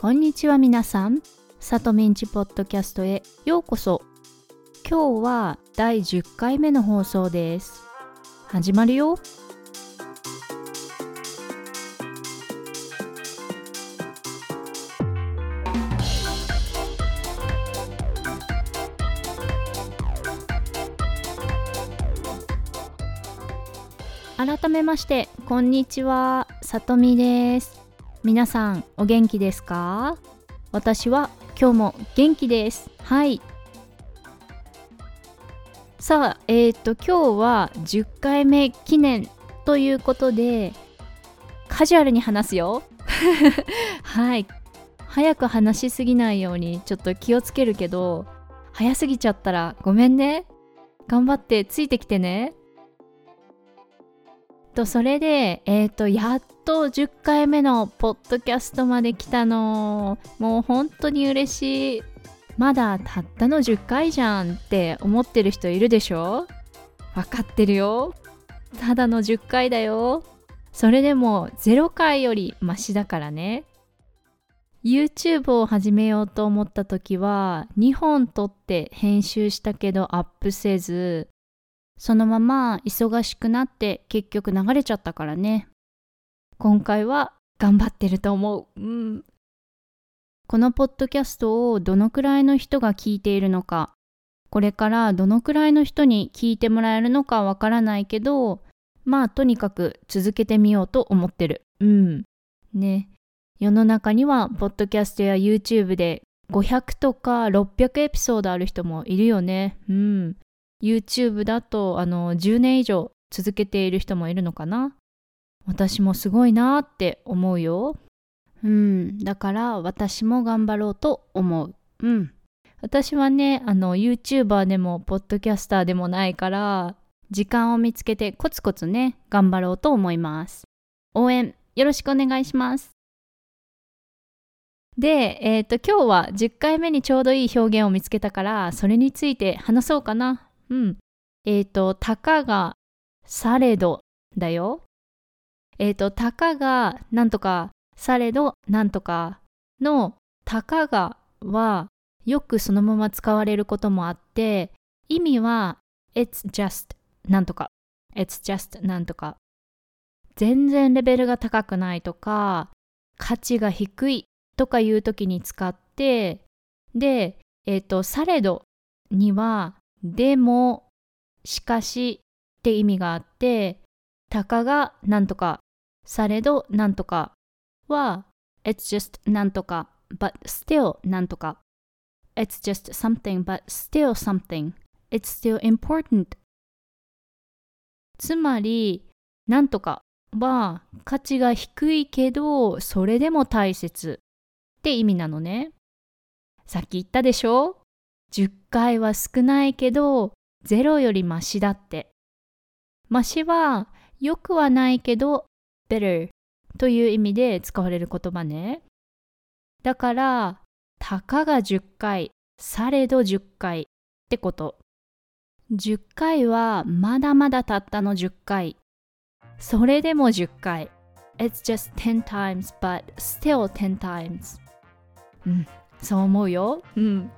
こんにちは皆さん。サトミンチポッドキャストへようこそ。今日は第10回目の放送です。始まるよ。改めまして、こんにちは。さとみです。皆さん、お元気ですか？私は今日も元気です。はい。さあ、えっ、と、今日は10回目記念ということで、カジュアルに話すよ。はい。早く話しすぎないようにちょっと気をつけるけど、早すぎちゃったらごめんね。頑張ってついてきてね。とそれで、えっ、と、やっと10回目のポッドキャストまで来たの。もう本当に嬉しい。まだたったの10回じゃんって思ってる人いるでしょ？わかってるよ。ただの10回だよ。それでも0回よりマシだからね。YouTube を始めようと思った時は2本撮って編集したけどアップせずそのまま忙しくなって結局流れちゃったからね。今回は頑張ってると思う。うん。このポッドキャストをどのくらいの人が聞いているのか、これからどのくらいの人に聞いてもらえるのかわからないけど、まあとにかく続けてみようと思ってる。うん。ね。世の中にはポッドキャストや YouTube で500とか600エピソードある人もいるよね。うん。YouTube だとあの10年以上続けている人もいるのかな？私もすごいなって思うよ。うん、だから私も頑張ろうと思う。うん。私はね、あの YouTuber でもポッドキャスターでもないから、時間を見つけてコツコツね、頑張ろうと思います。応援よろしくお願いします。で、えっ、と今日は10回目にちょうどいい表現を見つけたから、それについて話そうかな。うん。えっ、と、たかがされどだよ。えっ、と、たかがなんとかされどなんとかのたかがはよくそのまま使われることもあって、意味は It's just なんとか It's just なんとか全然レベルが高くないとか価値が低いとかいう時に使ってで、えっ、と、されどにはでも、しかしって意味があって、たかがなんとか、されどなんとかは、it's just なんとか、but still なんとか。it's just something but still something. it's still important. つまり、なんとかは価値が低いけど、それでも大切って意味なのね。さっき言ったでしょ？10回は少ないけど0よりマシだって。マシは良くはないけど better という意味で使われる言葉ね。だから、たかが10回、されど10回ってこと。10回はまだまだたったの10回。それでも10回。It's just 10 times but still 10 times. うん、そう思うよ。うん。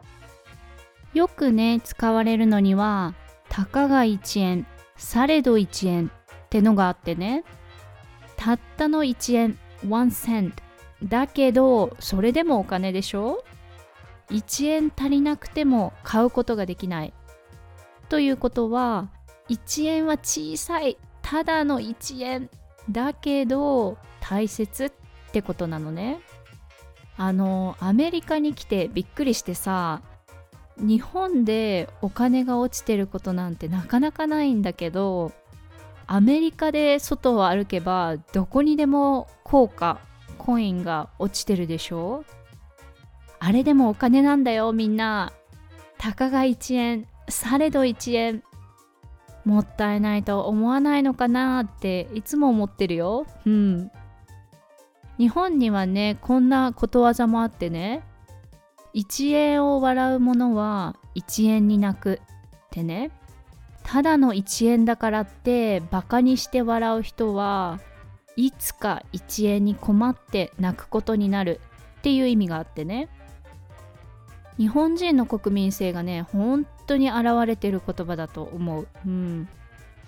よくね、使われるのには、たかが1円、されど1円ってのがあってね。たったの1円、1 cent。だけど、それでもお金でしょ ?1 円足りなくても買うことができない。ということは、1円は小さい、ただの1円。だけど、大切ってことなのね。あの、アメリカに来てびっくりしてさ、日本でお金が落ちてることなんてなかなかないんだけどアメリカで外を歩けばどこにでも硬貨コインが落ちてるでしょ？あれでもお金なんだよみんな。たかが1円されど1円。もったいないと思わないのかなっていつも思ってるよ。うん。日本にはねこんなことわざもあってね1円を笑う者は1円に泣くってね。ただの1円だからってバカにして笑う人はいつか1円に困って泣くことになるっていう意味があってね。日本人の国民性がね本当に現れてる言葉だと思う、うん、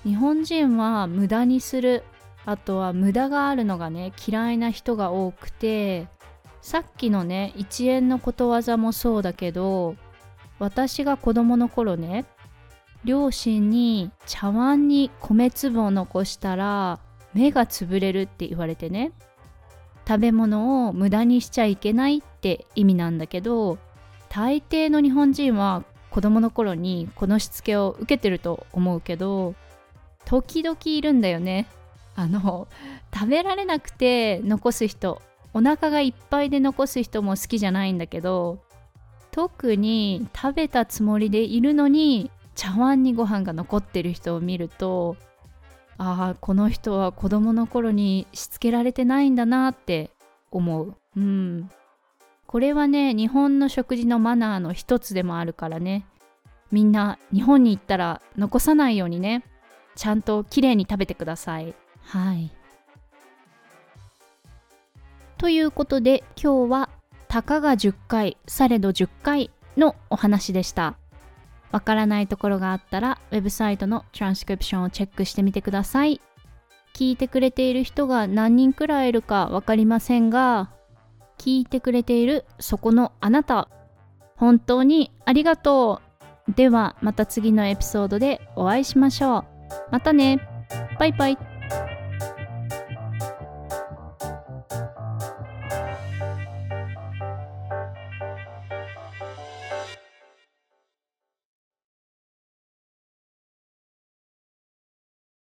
日本人は無駄にする。あとは無駄があるのがね嫌いな人が多くてさっきのね1円のことわざもそうだけど私が子供の頃ね両親に茶碗に米粒を残したら目が潰れるって言われてね食べ物を無駄にしちゃいけないって意味なんだけど大抵の日本人は子供の頃にこのしつけを受けてると思うけど時々いるんだよね。あの食べられなくて残す人お腹がいっぱいで残す人も好きじゃないんだけど特に食べたつもりでいるのに茶碗にご飯が残ってる人を見るとああこの人は子供の頃にしつけられてないんだなって思う。うん。これはね日本の食事のマナーの一つでもあるからね。みんな日本に行ったら残さないようにね。ちゃんときれいに食べてください。はい。ということで今日はたかが10回されど10回のお話でしたわからないところがあったら、ウェブサイトのトランスクリプションをチェックしてみてください。聞いてくれている人が何人くらいいるかわかりませんが、聞いてくれているそこのあなた、本当にありがとう。ではまた次のエピソードでお会いしましょう。またね。バイバイ。